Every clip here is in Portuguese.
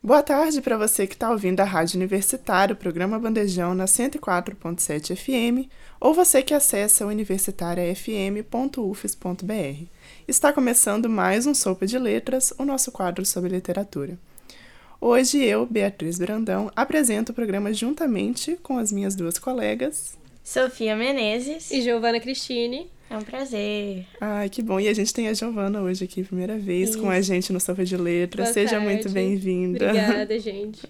Boa tarde para você que está ouvindo a Rádio Universitária, o programa Bandejão na 104.7 FM, ou você que acessa universitariafm.ufes.br. Está começando mais um Sopa de Letras, o nosso quadro sobre literatura. Hoje eu, Beatriz Brandão, apresento o programa juntamente com as minhas duas colegas. Sofia Menezes. E Giovana Cristine. É um prazer. Ai, que bom. E a gente tem a Giovana hoje aqui, primeira vez, Isso. com a gente no Sopa de Letras. Seja tarde. muito bem-vinda. Obrigada, gente.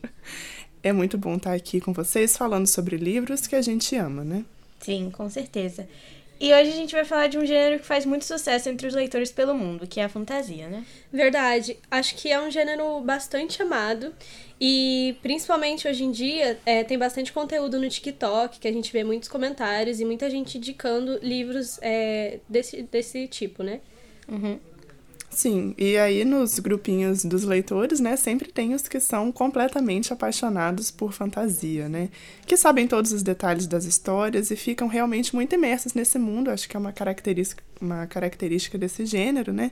É muito bom estar aqui com vocês falando sobre livros que a gente ama, né? Sim, com certeza. E hoje a gente vai falar de um gênero que faz muito sucesso entre os leitores pelo mundo, que é a fantasia, né? Verdade. Acho que é um gênero bastante amado. E principalmente hoje em dia é, tem bastante conteúdo no TikTok, que a gente vê muitos comentários e muita gente indicando livros é, desse, desse tipo, né? Sim, e aí nos grupinhos dos leitores, né, sempre tem os que são completamente apaixonados por fantasia, né? Que sabem todos os detalhes das histórias e ficam realmente muito imersos nesse mundo, acho que é uma característica, uma característica desse gênero, né?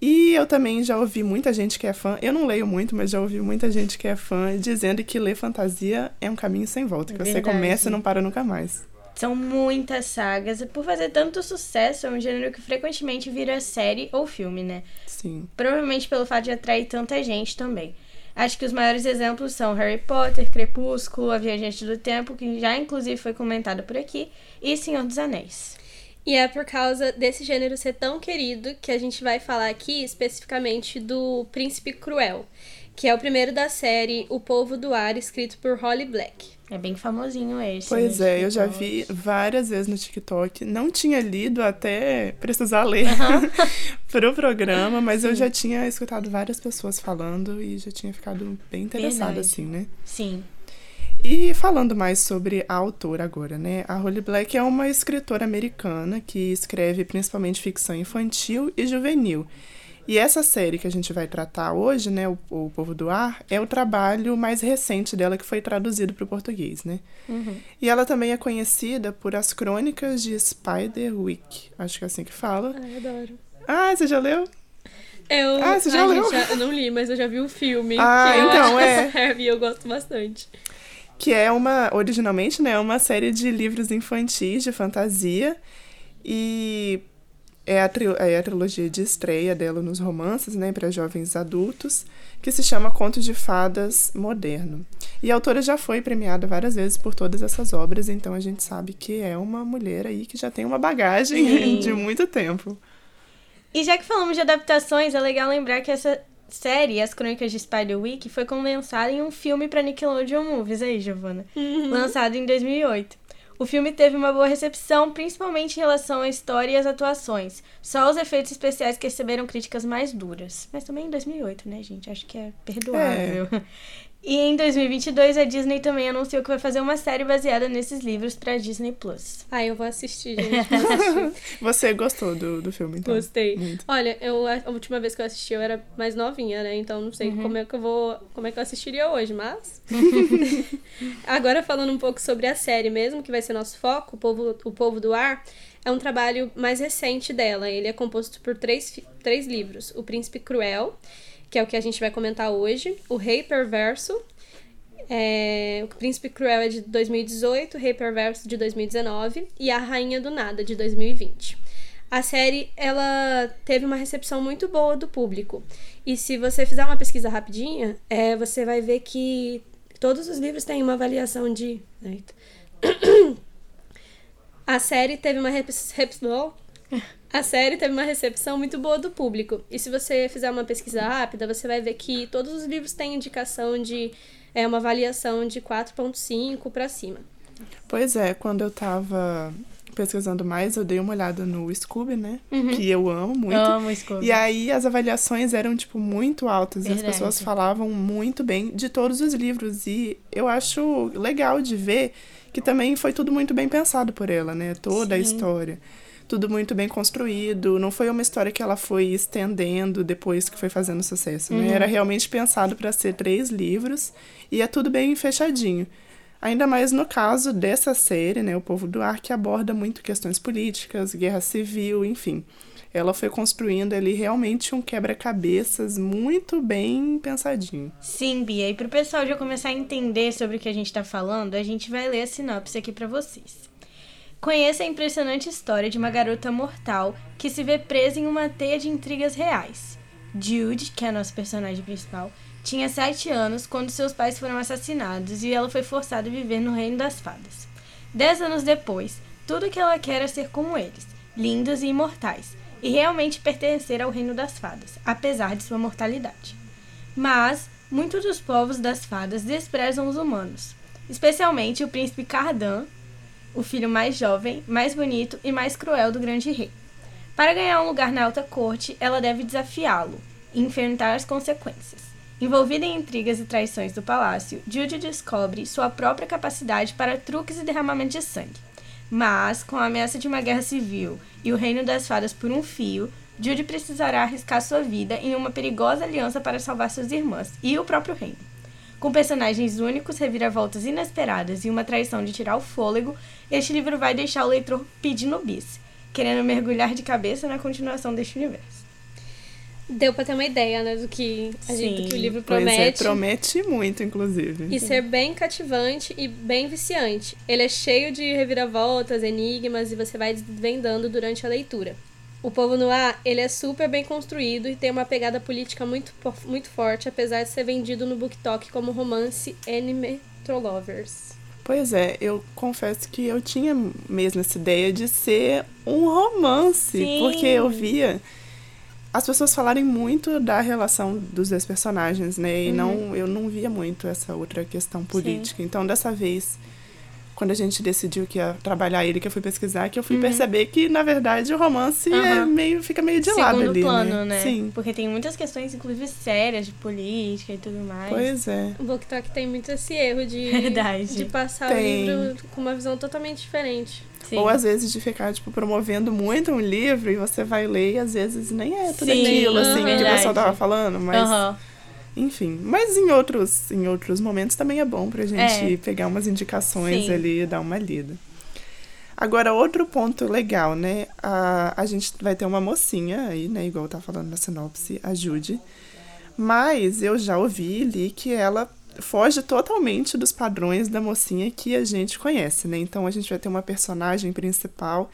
E eu também já ouvi muita gente que é fã, eu não leio muito, mas já ouvi muita gente que é fã dizendo que ler fantasia é um caminho sem volta, que É você verdade. começa e não para nunca mais. São muitas sagas. E por fazer tanto sucesso, é um gênero que frequentemente vira série ou filme, né? Sim. Provavelmente pelo fato de atrair tanta gente também. Acho que os maiores exemplos são Harry Potter, Crepúsculo, A Viajante do Tempo, que já inclusive foi comentado por aqui, e Senhor dos Anéis. E é por causa desse gênero ser tão querido que a gente vai falar aqui especificamente do Príncipe Cruel, que é o primeiro da série O Povo do Ar, escrito por Holly Black. É bem famosinho esse. Pois né, é, eu já TikTok. vi várias vezes no TikTok. Não tinha lido até precisar ler pro programa, mas eu já tinha escutado várias pessoas falando e já tinha ficado bem interessada, Verdade. assim, né? Sim. E falando mais sobre a autora agora, né? A Holly Black é uma escritora americana que escreve principalmente ficção infantil e juvenil. E essa série que a gente vai tratar hoje, né, o, o Povo do Ar, é o trabalho mais recente dela que foi traduzido para o português, né? E ela também é conhecida por as crônicas de Spiderwick, acho que é assim que fala. Ai, adoro. Ah, você já leu? Eu, Ah, você já Ai, leu? gente, já- eu não li, mas eu já vi o filme. Ah, que eu então, é. e eu gosto bastante. que é uma, originalmente, né, uma série de livros infantis de fantasia e é a, tri- é a trilogia de estreia dela nos romances, né, para jovens adultos, que se chama Contos de Fadas Moderno. E a autora já foi premiada várias vezes por todas essas obras, então a gente sabe que é uma mulher aí que já tem uma bagagem Sim. de muito tempo. E já que falamos de adaptações, é legal lembrar que essa série, As Crônicas de Spiderwick, foi condensada em um filme para Nickelodeon Movies aí, Giovana, lançado em 2008. O filme teve uma boa recepção, principalmente em relação à história e às atuações. Só os efeitos especiais que receberam críticas mais duras. Mas também em 2008, né, gente? Acho que é perdoável. E em 2022, a Disney também anunciou que vai fazer uma série baseada nesses livros para Disney Plus. Ai, eu vou assistir, gente. vou assistir. Você gostou do, do filme, então? Gostei. Muito. Olha, eu, a última vez que eu assisti eu era mais novinha, né? Então não sei como é que eu vou. como é que eu assistiria hoje, mas. Agora falando um pouco sobre a série mesmo, que vai ser nosso foco, o Povo, o Povo do Ar, é um trabalho mais recente dela. Ele é composto por três, três livros: O Príncipe Cruel, que é o que a gente vai comentar hoje, O Rei Perverso. é, o Príncipe Cruel é de 2018, o Rei Perverso de 2019 e A Rainha do Nada de 2020. A série, ela teve uma recepção muito boa do público. E se você fizer uma pesquisa rapidinha, é, você vai ver que todos os livros têm uma avaliação de... Eita. A série teve uma rep- oh. A série teve uma recepção muito boa do público. E se você fizer uma pesquisa rápida, você vai ver que todos os livros têm indicação de é, uma avaliação de 4.5 para cima. Pois é, quando eu tava pesquisando mais, eu dei uma olhada no Scooby, né? Uhum. Que eu amo muito. Amo Scooby. E aí as avaliações eram, tipo, muito altas. E as Verdade. pessoas falavam muito bem de todos os livros. E eu acho legal de ver que também foi tudo muito bem pensado por ela, né? Toda a Sim. história. Tudo muito bem construído. Não foi uma história que ela foi estendendo depois que foi fazendo sucesso. Né? Era realmente pensado para ser três livros e é tudo bem fechadinho. Ainda mais no caso dessa série, né? O Povo do Ar, que aborda muito questões políticas, guerra civil, enfim. Ela foi construindo ali realmente um quebra-cabeças muito bem pensadinho. Sim, Bia. E para o pessoal já começar a entender sobre o que a gente está falando, a gente vai ler a sinopse aqui para vocês. Conheça a impressionante história de uma garota mortal que se vê presa em uma teia de intrigas reais. Jude, que é a nossa personagem principal, tinha sete anos quando seus pais foram assassinados e ela foi forçada a viver no reino das fadas. Dez anos depois, tudo que ela quer é ser como eles, lindos e imortais, e realmente pertencer ao reino das fadas, apesar de sua mortalidade. Mas muitos dos povos das fadas desprezam os humanos, especialmente o príncipe Cardan, o filho mais jovem, mais bonito e mais cruel do grande rei. Para ganhar um lugar na alta corte, ela deve desafiá-lo e enfrentar as consequências. Envolvida em intrigas e traições do palácio, Jude descobre sua própria capacidade para truques e derramamento de sangue. Mas, com a ameaça de uma guerra civil e o reino das fadas por um fio, Jude precisará arriscar sua vida em uma perigosa aliança para salvar suas irmãs e o próprio reino. Com personagens únicos, reviravoltas inesperadas e uma traição de tirar o fôlego, este livro vai deixar o leitor pedindo bis, querendo mergulhar de cabeça na continuação deste universo. Deu pra ter uma ideia, né, do que, a gente, do que o livro Pois é, promete. promete muito, inclusive. E ser bem cativante e bem viciante. Ele é cheio de reviravoltas, enigmas e você vai desvendando durante a leitura. O Povo no Ar, ele é super bem construído e tem uma pegada política muito, muito forte, apesar de ser vendido no BookTok como romance Anime Lovers. Pois é, eu confesso que eu tinha mesmo essa ideia de ser um romance, Sim. porque eu via as pessoas falarem muito da relação dos dois personagens, né? E não, eu não via muito essa outra questão política. Então, dessa vez, quando a gente decidiu que ia trabalhar ele, que eu fui pesquisar, que eu fui perceber que, na verdade, o romance é Aham. meio, fica meio de lado Segundo ali, plano, né? Sim. Porque tem muitas questões, inclusive sérias, de política e tudo mais. Pois é. O BookTok tem muito esse erro de, Verdade. de passar Tem. o livro com uma visão totalmente diferente. Sim. Ou às vezes de ficar, tipo, promovendo muito um livro e você vai ler e às vezes nem é tudo Sim, aquilo, assim, aham. que o pessoal tava falando, mas... Aham. Enfim, mas em outros, em outros momentos também é bom pra gente É. pegar umas indicações Sim. ali e dar uma lida. Agora, outro ponto legal, né? A, a gente vai ter uma mocinha aí, né? Igual tá falando na sinopse, a. Mas eu já ouvi e li que ela foge totalmente dos padrões da mocinha que a gente conhece, né? Então a gente vai ter uma personagem principal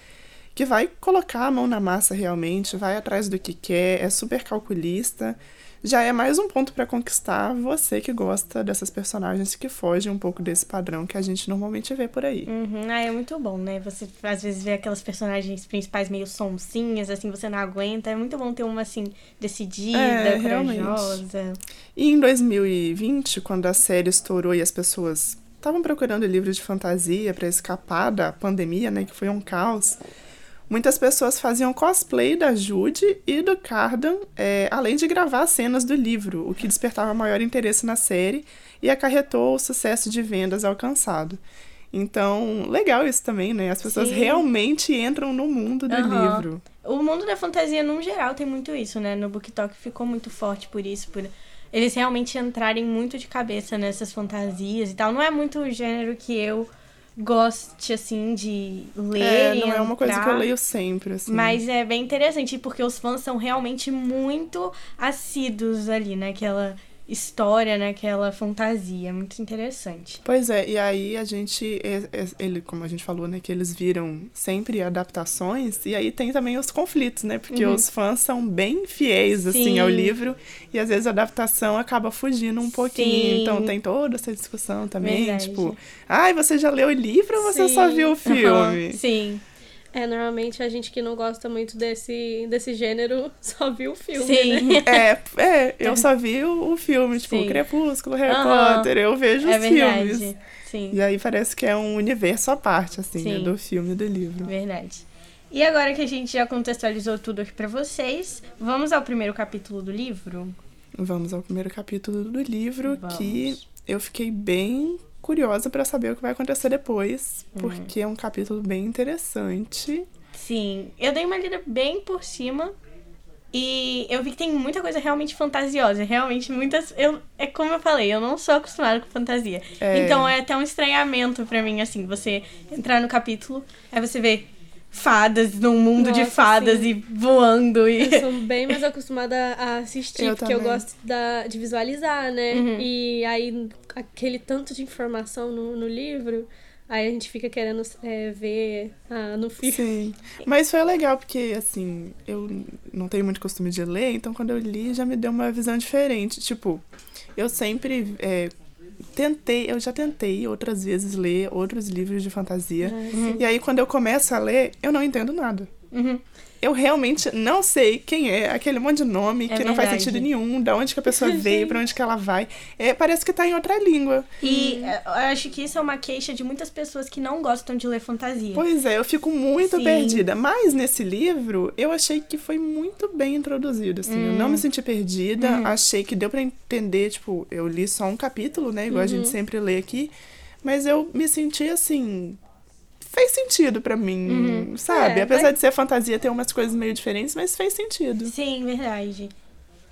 que vai colocar a mão na massa realmente, vai atrás do que quer, é super calculista. Já é mais um ponto para conquistar você que gosta dessas personagens que fogem um pouco desse padrão que a gente normalmente vê por aí. Uhum. Ah, é muito bom, né? Você às vezes vê aquelas personagens principais meio sonsinhas, assim, você não aguenta. É muito bom ter uma, assim, decidida, É, realmente. corajosa. E em 2020, quando a série estourou e as pessoas estavam procurando livros de fantasia para escapar da pandemia, né, que foi um caos, muitas pessoas faziam cosplay da Jude e do Cardan, é, além de gravar cenas do livro, o que despertava maior interesse na série e acarretou o sucesso de vendas alcançado. Então, legal isso também, né? As pessoas Sim. realmente entram no mundo do Aham. livro. O mundo da fantasia, no geral, tem muito isso, né? No BookTok ficou muito forte por isso, por eles realmente entrarem muito de cabeça nessas fantasias e tal. Não é muito o gênero que eu goste, assim, de ler É, não é uma coisa que eu entrar. leio sempre, assim. Mas é bem interessante, porque os fãs são realmente muito assíduos ali naquela história, naquela fantasia. Muito interessante. Pois é, e aí a gente, é- é- ele, como a gente falou, né, que eles viram sempre adaptações, e aí tem também os conflitos, né, porque os fãs são bem fiéis, assim, Uhum. Sim. ao livro, e às vezes a adaptação acaba fugindo um pouquinho, Sim. então tem toda essa discussão também, Verdade. tipo, ai, você já leu o livro ou você só Sim. viu o filme? Aham, Sim. É, normalmente a gente que não gosta muito desse, desse gênero só viu o filme, Sim. né? É, é, eu só vi o, o filme, tipo, Sim. Crepúsculo, Harry Aham. Potter, eu vejo os É verdade. filmes. Sim. E aí parece que é um universo à parte, assim, né, do filme e do livro. Verdade. E agora que a gente já contextualizou tudo aqui pra vocês, vamos ao primeiro capítulo do livro? Vamos ao primeiro capítulo do livro, Vamos. que eu fiquei bem curiosa pra saber o que vai acontecer depois, Uhum. porque é um capítulo bem interessante. Sim, eu dei uma lida bem por cima. E eu vi que tem muita coisa realmente fantasiosa. Realmente muitas. Eu, é como eu falei, eu não sou acostumada com fantasia. É. Então é até um estranhamento pra mim, assim, você entrar no capítulo, aí você vê fadas num mundo de Nossa, fadas sim. e voando e. Eu sou bem mais acostumada a assistir, Eu porque eu também. gosto da, de visualizar, né? Uhum. E aí, aquele tanto de informação no, no livro, aí a gente fica querendo é, ver ah, no filme. Sim. Mas foi legal, porque, assim, eu não tenho muito costume de ler, então quando eu li já me deu uma visão diferente. Tipo, eu sempre é, tentei, eu já tentei outras vezes ler outros livros de fantasia. E aí, quando eu começo a ler, eu não entendo nada. Uhum. Eu realmente não sei quem é, aquele monte de nome É que não faz verdade. sentido nenhum, da onde que a pessoa veio, pra onde que ela vai. É, parece que tá em outra língua. E eh, eu acho que isso é uma queixa de muitas pessoas que não gostam de ler fantasia. Pois é, eu fico muito Sim. perdida. Mas nesse livro, eu achei que foi muito bem introduzido, assim. Eu não Hum. me senti perdida, Uhum. achei que deu pra entender, tipo, eu li só um capítulo, né, igual a Uhum. gente sempre lê aqui, mas eu me senti assim, fez sentido pra mim, Uhum. sabe? É, Apesar vai- de ser fantasia, ter umas coisas meio diferentes, mas fez sentido. Sim, verdade.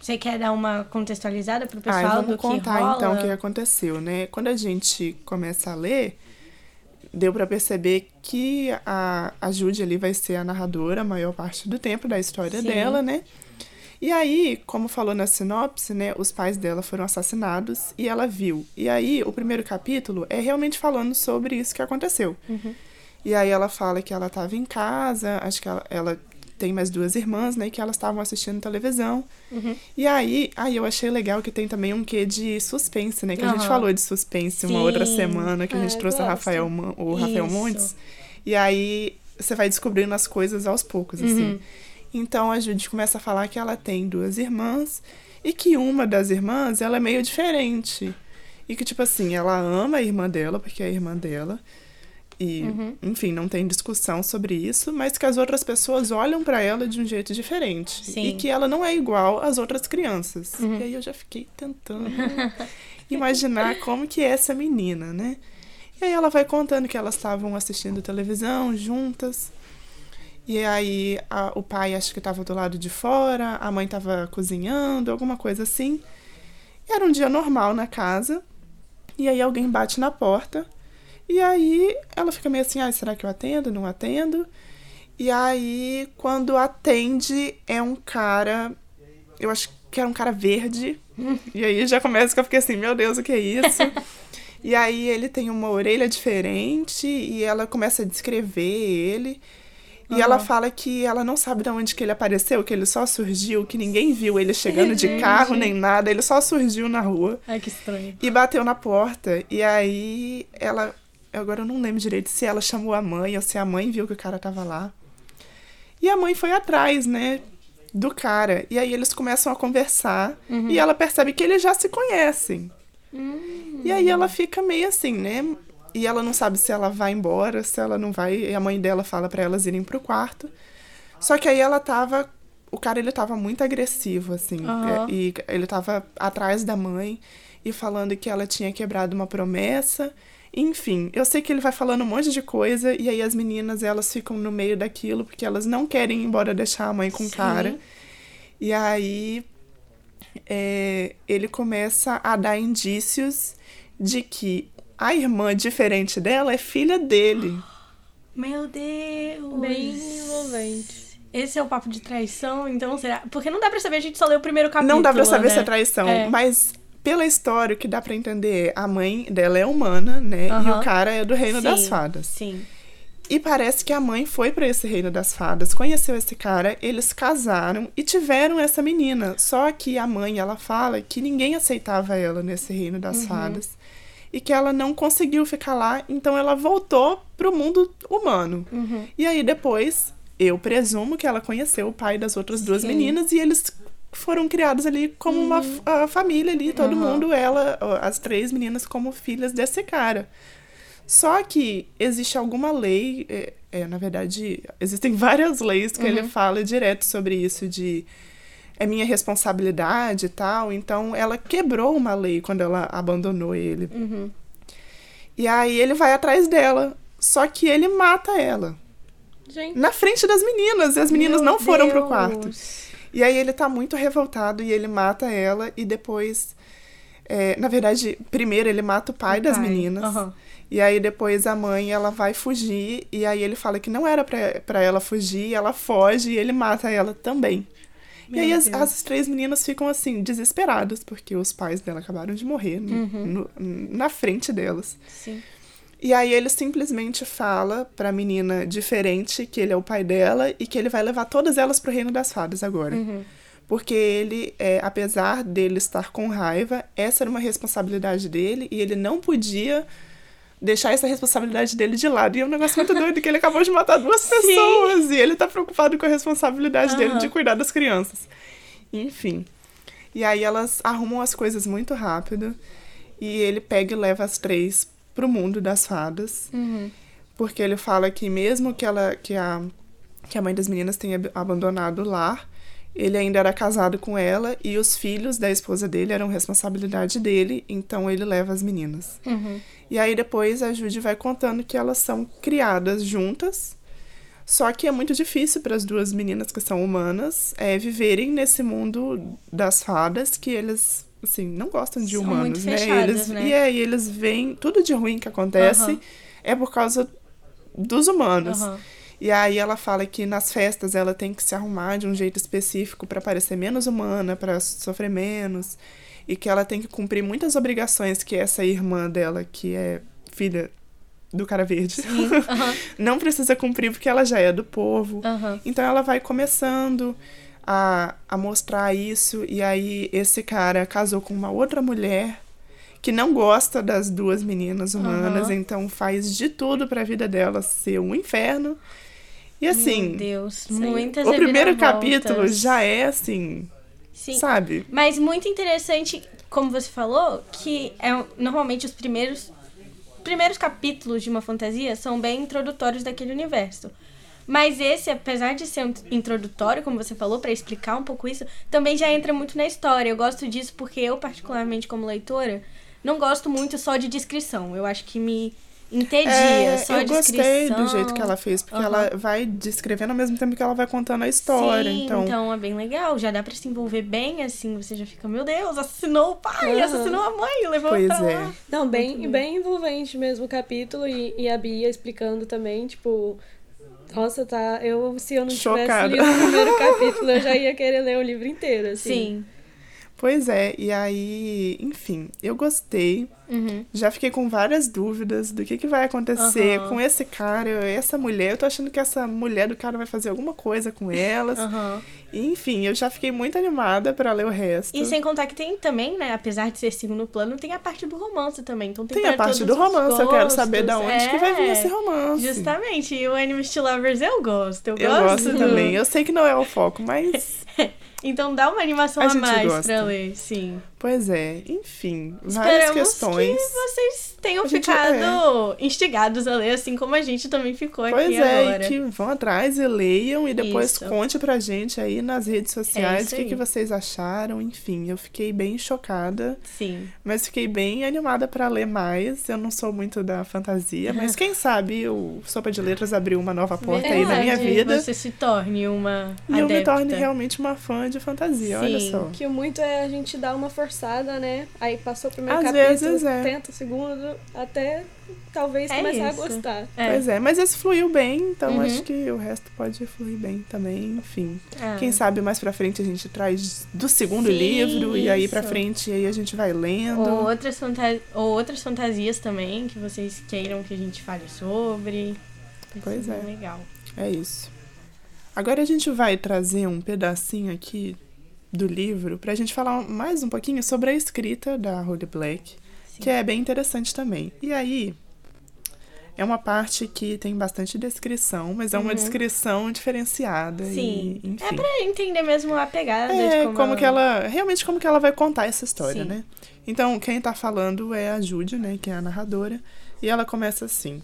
Você quer dar uma contextualizada pro pessoal Ah, vamos do que contar rola? então o que aconteceu, né? Quando a gente começa a ler, deu pra perceber que a, a Judy ali vai ser a narradora a maior parte do tempo da história Sim. dela, né? E aí, como falou na sinopse, né, os pais dela foram assassinados e ela viu. E aí, o primeiro capítulo é realmente falando sobre isso que aconteceu. E aí ela fala que ela estava em casa, acho que ela, ela tem mais duas irmãs, né, que elas estavam assistindo televisão. E aí, aí eu achei legal que tem também um quê de suspense, né, que a gente falou de suspense uma Sim. outra semana, que a gente eu trouxe. Rafael, o Rafael Isso. Montes. E aí você vai descobrindo as coisas aos poucos, assim. Uhum. Então a Judy começa a falar que ela tem duas irmãs e que uma das irmãs ela é meio diferente. E que, tipo assim, ela ama a irmã dela, porque é a irmã dela. E, Uhum. enfim, não tem discussão sobre isso, mas que as outras pessoas olham pra ela de um jeito diferente. Sim. Uhum. E que ela não é igual às outras crianças. E aí eu já fiquei tentando imaginar como que é essa menina, né? E aí ela vai contando que elas estavam assistindo televisão juntas. E aí a- o pai acho que estava do lado de fora, a mãe estava cozinhando, alguma coisa assim. E era um dia normal na casa. E aí alguém bate na porta. E aí ela fica meio assim, ah, será que eu atendo? Não atendo? E aí, quando atende, é um cara. Eu acho que era um cara verde. E aí já começa que eu fiquei assim, meu Deus, o que é isso? e aí ele tem uma orelha diferente e ela começa a descrever ele. E ela fala que ela não sabe de onde que ele apareceu, que ele só surgiu, que ninguém viu ele chegando de carro nem nada, ele só surgiu na rua Ai, que estranho. e bateu na porta. E aí ela. Agora eu não lembro direito se ela chamou a mãe ou se a mãe viu que o cara tava lá. E a mãe foi atrás, né? Do cara. E aí eles começam a conversar. E ela percebe que eles já se conhecem. E aí ela fica meio assim, né? E ela não sabe se ela vai embora, se ela não vai. E a mãe dela fala pra elas irem pro quarto. Só que aí ela tava. O cara ele tava muito agressivo, assim. É, E ele tava atrás da mãe e falando que ela tinha quebrado uma promessa. Enfim, eu sei que ele vai falando um monte de coisa e aí as meninas elas ficam no meio daquilo porque elas não querem ir embora deixar a mãe com o Sim. cara. E aí é, ele começa a dar indícios de que a irmã diferente dela é filha dele. Meu Deus. Bem envolvente. Esse é o papo de traição, então será? Porque não dá pra saber, a gente só leu o primeiro capítulo. Não dá pra saber né? se é traição, É. mas pela história o que dá pra entender é a mãe dela é humana, né? E o cara é do reino das Sim, fadas. Sim. E parece que a mãe foi pra esse reino das fadas, conheceu esse cara, eles casaram e tiveram essa menina. Só que a mãe, ela fala que ninguém aceitava ela nesse reino das Uhum. fadas. E que ela não conseguiu ficar lá, então ela voltou pro mundo humano. Uhum. E aí depois, eu presumo que ela conheceu o pai das outras duas Sim. meninas e eles foram criados ali como uma f- a família ali, todo Uhum. mundo, ela, as três meninas como filhas desse cara. Só que existe alguma lei, é, é, na verdade, existem várias leis que ele fala direto sobre isso de é minha responsabilidade e tal. Então ela quebrou uma lei quando ela abandonou ele. E aí ele vai atrás dela, só que ele mata ela. Gente, na frente das meninas. E as meninas Meu não foram pro Deus. quarto. E aí ele tá muito revoltado e ele mata ela e depois. é, na verdade, primeiro ele mata o pai O das pai. meninas. Aham. E aí depois a mãe ela vai fugir e aí ele fala que não era pra, pra ela fugir, ela foge e ele mata ela também. Meu e aí as, as três meninas ficam assim, desesperadas, porque os pais dela acabaram de morrer no- Uhum. no- na frente delas. Sim. E aí ele simplesmente fala pra menina diferente que ele é o pai dela e que ele vai levar todas elas pro reino das fadas agora. Uhum. Porque ele, é, apesar dele estar com raiva, essa era uma responsabilidade dele e ele não podia deixar essa responsabilidade dele de lado. E é um negócio muito doido que ele acabou de matar duas pessoas e ele tá preocupado com a responsabilidade dele Aham. de cuidar das crianças. Enfim. E aí elas arrumam as coisas muito rápido e ele pega e leva as três pro mundo das fadas. Uhum. Porque ele fala que mesmo que ela que a que a mãe das meninas tenha ab- abandonado o lar, ele ainda era casado com ela e os filhos da esposa dele eram responsabilidade dele, então ele leva as meninas. Uhum. E aí depois a Judy vai contando que elas são criadas juntas. Só que é muito difícil para as duas meninas que são humanas é, viverem nesse mundo das fadas que eles assim não gostam de São humanos, né? fechadas, eles, né? E aí eles veem tudo de ruim que acontece Aham. é por causa dos humanos. Aham. E aí ela fala que nas festas ela tem que se arrumar de um jeito específico para parecer menos humana, para sofrer menos, e que ela tem que cumprir muitas obrigações que essa irmã dela, que é filha do cara verde, não precisa cumprir porque ela já é do povo. Então ela vai começando a, a mostrar isso, e aí esse cara casou com uma outra mulher que não gosta das duas meninas humanas, Aham. então faz de tudo pra vida dela ser um inferno. E assim, Meu Deus, muitas o primeiro capítulo já é assim, Sim. sabe? Mas muito interessante, como você falou, que é normalmente os primeiros primeiros capítulos de uma fantasia são bem introdutórios daquele universo. Mas esse, apesar de ser um introdutório, como você falou, pra explicar um pouco isso, também já entra muito na história. Eu gosto disso porque eu, particularmente como leitora, não gosto muito só de descrição. Eu acho que me entedia É, só eu descrição. gostei do jeito que ela fez, porque Aham. ela vai descrevendo ao mesmo tempo que ela vai contando a história. Sim, então, é bem legal. Já dá pra se envolver bem, assim. Você já fica, meu Deus, assassinou o pai, Aham. assassinou a mãe, levou Pois pra é. lá. Não, bem, bem envolvente mesmo o capítulo e, e a Bia explicando também, tipo. Nossa, tá. Eu, se eu não Chocada. tivesse lido o primeiro capítulo, eu já ia querer ler o livro inteiro, assim. Sim. pois é, e aí, enfim, eu gostei. Uhum. Já fiquei com várias dúvidas do que, que vai acontecer Aham. com esse cara, essa mulher. Eu tô achando que essa mulher do cara vai fazer alguma coisa com elas. E, enfim, eu já fiquei muito animada pra ler o resto. E sem contar que tem também, né? Apesar de ser segundo plano, tem a parte do romance também. Então tem, Tem a parte do romance, eu quero saber da gostos. onde que vai vir É, esse romance. Justamente. E o to Lovers eu gosto. Eu, Eu gosto. gosto também. Eu sei que não é o foco, mas. Então dá uma animação A a, mais gosta. pra ler, sim. Pois é, enfim, várias Esperamos questões. Que vocês tenham gente- ficado instigados a ler, assim como a gente também ficou Pois aqui é, agora. e que vão atrás e leiam e depois Isso. conte pra gente aí nas redes sociais isso o que, que vocês acharam. Enfim, eu fiquei bem chocada, Sim. mas fiquei bem animada pra ler mais. Eu não sou muito da fantasia, mas quem sabe o Sopa de Letras abriu uma nova porta aí na minha Verdade, vida. Você se torne uma E eu me adepta. torne realmente uma fã de fantasia, olha Sim. só. Que o muito é a gente dar uma forçada, né? Aí passou o primeiro Às capítulo, vezes é. tenta o segundo, até talvez É começar isso. a gostar. É. Pois é, mas esse fluiu bem, então Uhum. acho que o resto pode fluir bem também, enfim. Ah. Quem sabe mais pra frente a gente traz do segundo Sim, livro e aí pra isso. frente aí a gente vai lendo. Ou outras, fanta- Ou outras fantasias também que vocês queiram que a gente fale sobre. Pois é. Legal. É isso. Agora a gente vai trazer um pedacinho aqui do livro pra gente falar mais um pouquinho sobre a escrita da Holly Black, Sim. que é bem interessante também. E aí é uma parte que tem bastante descrição, mas é uma Uhum. descrição diferenciada Sim. e enfim. É pra entender mesmo a pegada É, de como, como, que ela. Realmente como que ela vai contar essa história, Sim. né? Então, quem tá falando é a Judy, né? Que é a narradora. E ela começa assim.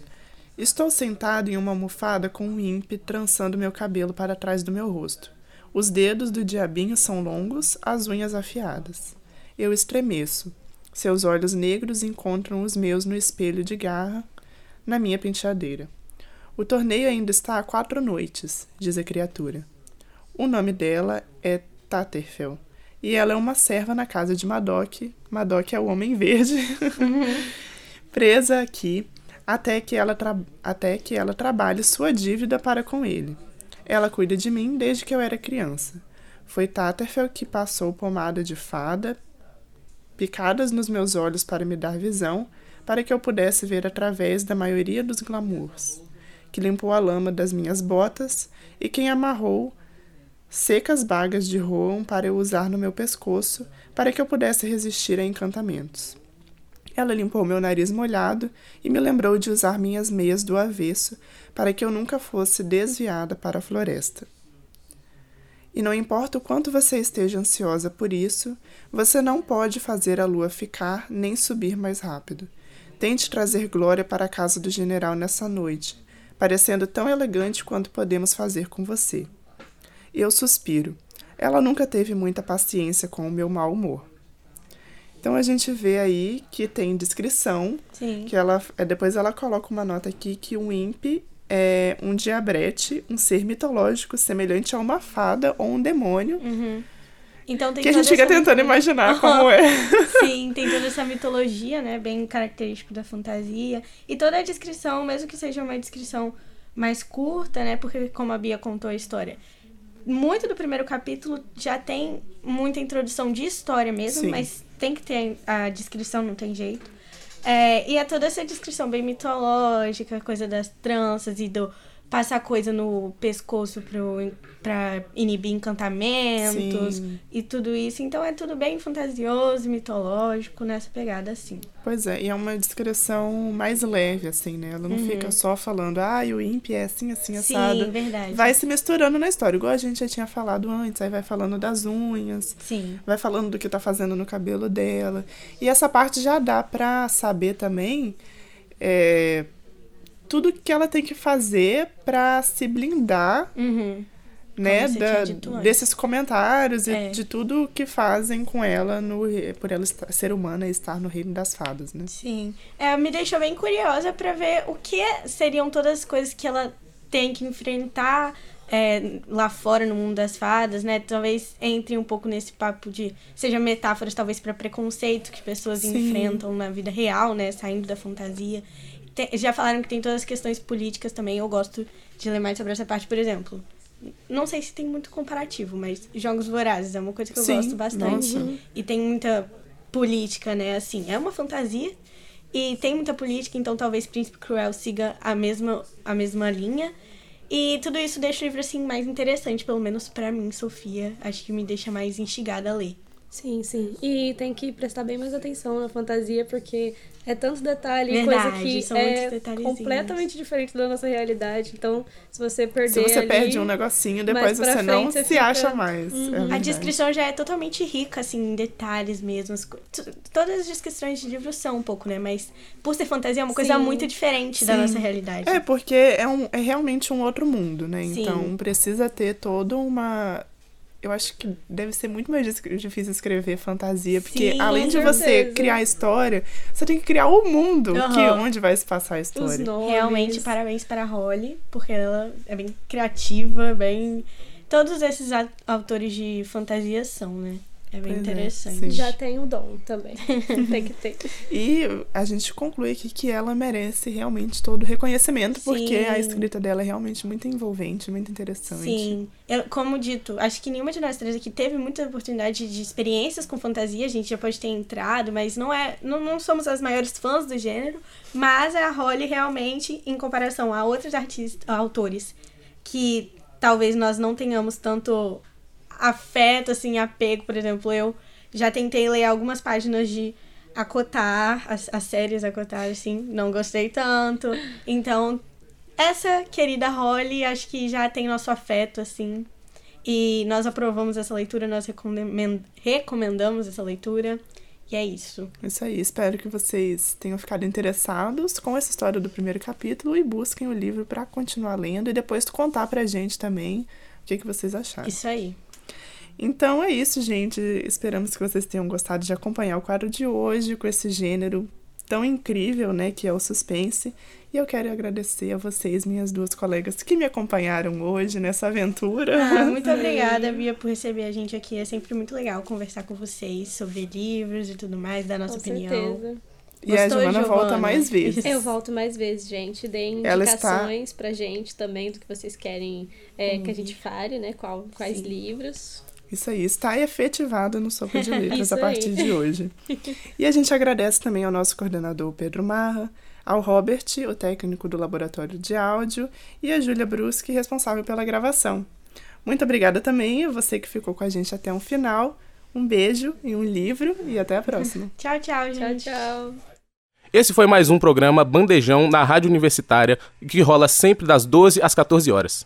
Estou sentado em uma almofada com um ímpe trançando meu cabelo para trás do meu rosto. Os dedos do diabinho são longos, as unhas afiadas. Eu estremeço. Seus olhos negros encontram os meus no espelho de garra na minha penteadeira. O torneio ainda está a quatro noites, diz a criatura. O nome dela é Taterfel. E ela é uma serva na casa de Madoc. Madoc é o Homem Verde. Presa aqui até que, ela até que ela trabalhe sua dívida para com ele. Ela cuida de mim desde que eu era criança. Foi Taterfel que passou pomada de fada, picadas nos meus olhos para me dar visão, para que eu pudesse ver através da maioria dos glamours, que limpou a lama das minhas botas e quem amarrou secas bagas de roam para eu usar no meu pescoço, para que eu pudesse resistir a encantamentos. Ela limpou meu nariz molhado e me lembrou de usar minhas meias do avesso para que eu nunca fosse desviada para a floresta. E não importa o quanto você esteja ansiosa por isso, você não pode fazer a lua ficar nem subir mais rápido. Tente trazer glória para a casa do general nessa noite, parecendo tão elegante quanto podemos fazer com você. Eu suspiro. Ela nunca teve muita paciência com o meu mau humor. Então a gente vê aí que tem descrição, Sim. que ela é, depois ela coloca uma nota aqui que o imp é um diabrete, um ser mitológico semelhante a uma fada ou um demônio. Uhum. Então que a gente fica tentando mitologia. imaginar como é. Sim, tem toda essa mitologia, né? Bem característico da fantasia. E toda a descrição, mesmo que seja uma descrição mais curta, né? Porque, como a Bia contou a história, muito do primeiro capítulo já tem muita introdução de história mesmo, Sim. mas tem que ter a descrição, não tem jeito. É, e é toda essa descrição bem mitológica, coisa das tranças e do passar coisa no pescoço pro, pra inibir encantamentos Sim. e tudo isso. Então é tudo bem fantasioso, mitológico, nessa pegada assim. Pois é, e é uma descrição mais leve, assim, né? Ela não fica só falando, ah, o imp é assim, assim, assado. Sim, verdade. Vai se misturando na história, igual a gente já tinha falado antes, aí vai falando das unhas, Sim. vai falando do que tá fazendo no cabelo dela. E essa parte já dá pra saber também é, tudo que ela tem que fazer pra se blindar, Uhum. né, da- desses comentários e É. de tudo que fazem com ela no por ela estar- ser humana e estar no reino das fadas, né? Sim. É, me deixou bem curiosa pra ver o que seriam todas as coisas que ela tem que enfrentar é, lá fora no mundo das fadas, né? Talvez entre um pouco nesse papo de. Seja metáforas, talvez, pra preconceito que pessoas Sim. enfrentam na vida real, né? Saindo da fantasia. Tem- já falaram que tem todas as questões políticas também. Eu gosto de ler mais sobre essa parte, por exemplo. Não sei se tem muito comparativo, mas Jogos Vorazes é uma coisa que eu Sim, gosto bastante. nossa. E tem muita política, né? Assim, é uma fantasia. E tem muita política, então talvez Príncipe Cruel siga a mesma, a mesma linha. E tudo isso deixa o livro, assim, mais interessante, pelo menos pra mim, Sofia. Acho que me deixa mais instigada a ler. Sim, sim. E tem que prestar bem mais atenção na fantasia, porque é tanto detalhe, Verdade, coisa que é completamente diferente da nossa realidade. Então, se você perder Se você ali, perde um negocinho, depois você não frente você se fica- acha mais. é Uhum. A verdade. descrição já é totalmente rica, assim, em detalhes mesmo. Todas as descrições de livro são um pouco, né? Mas por ser fantasia é uma coisa Sim. muito diferente da Sim. nossa realidade. É, porque é, um, é realmente um outro mundo, né? Sim. Então precisa ter toda uma. Eu acho que deve ser muito mais difícil escrever fantasia, porque Sim, além de você certeza. criar a história, você tem que criar o mundo que Aham. onde vai se passar a os história. nomes. Realmente, parabéns para a Holly, porque ela é bem criativa, bem. Todos esses autores de fantasia são, né? É bem Pois é, interessante. sim. Já tem o dom também. tem que ter. E a gente conclui aqui que ela merece realmente todo o reconhecimento, porque Sim. a escrita dela é realmente muito envolvente, muito interessante. Sim. Eu, como dito, acho que nenhuma de nós três aqui teve muita oportunidade de experiências com fantasia. A gente já pode ter entrado, mas não é. Não, não somos as maiores fãs do gênero. Mas a Holly realmente, em comparação a outros artistas, autores que talvez nós não tenhamos tanto afeto, assim, apego, por exemplo, eu já tentei ler algumas páginas de Acotar, as, as séries Acotar, assim, não gostei tanto. Então, essa querida Holly, acho que já tem nosso afeto, assim. E nós aprovamos essa leitura, nós recomen- recomendamos essa leitura. E é isso. Isso aí, espero que vocês tenham ficado interessados com essa história do primeiro capítulo e busquem o livro para continuar lendo e depois contar pra gente também o que, que vocês acharam. Isso aí. Então é isso, gente. Esperamos que vocês tenham gostado de acompanhar o quadro de hoje com esse gênero tão incrível, né, que é o suspense. E eu quero agradecer a vocês, minhas duas colegas, que me acompanharam hoje nessa aventura. Ah, muito obrigada, Bia, por receber a gente aqui. É sempre muito legal conversar com vocês sobre livros e tudo mais, dar nossa Com opinião. certeza. E a Gostou, Giovana volta Giovana? mais vezes. Eu volto mais vezes, gente. Deem Ela está- indicações pra gente também do que vocês querem é, que a gente fale, né? Qual, quais livros. Isso aí, está efetivado no Sopa de Letras a partir aí. de hoje. E a gente agradece também ao nosso coordenador Pedro Marra, ao Robert, o técnico do laboratório de áudio, e a Júlia Bruschi, responsável pela gravação. Muito obrigada também a você que ficou com a gente até o final. Um beijo e um livro e até a próxima. Tchau, tchau, Tchau, gente. tchau. Esse foi mais um programa Bandejão na Rádio Universitária, que rola sempre das 12 às 14 horas.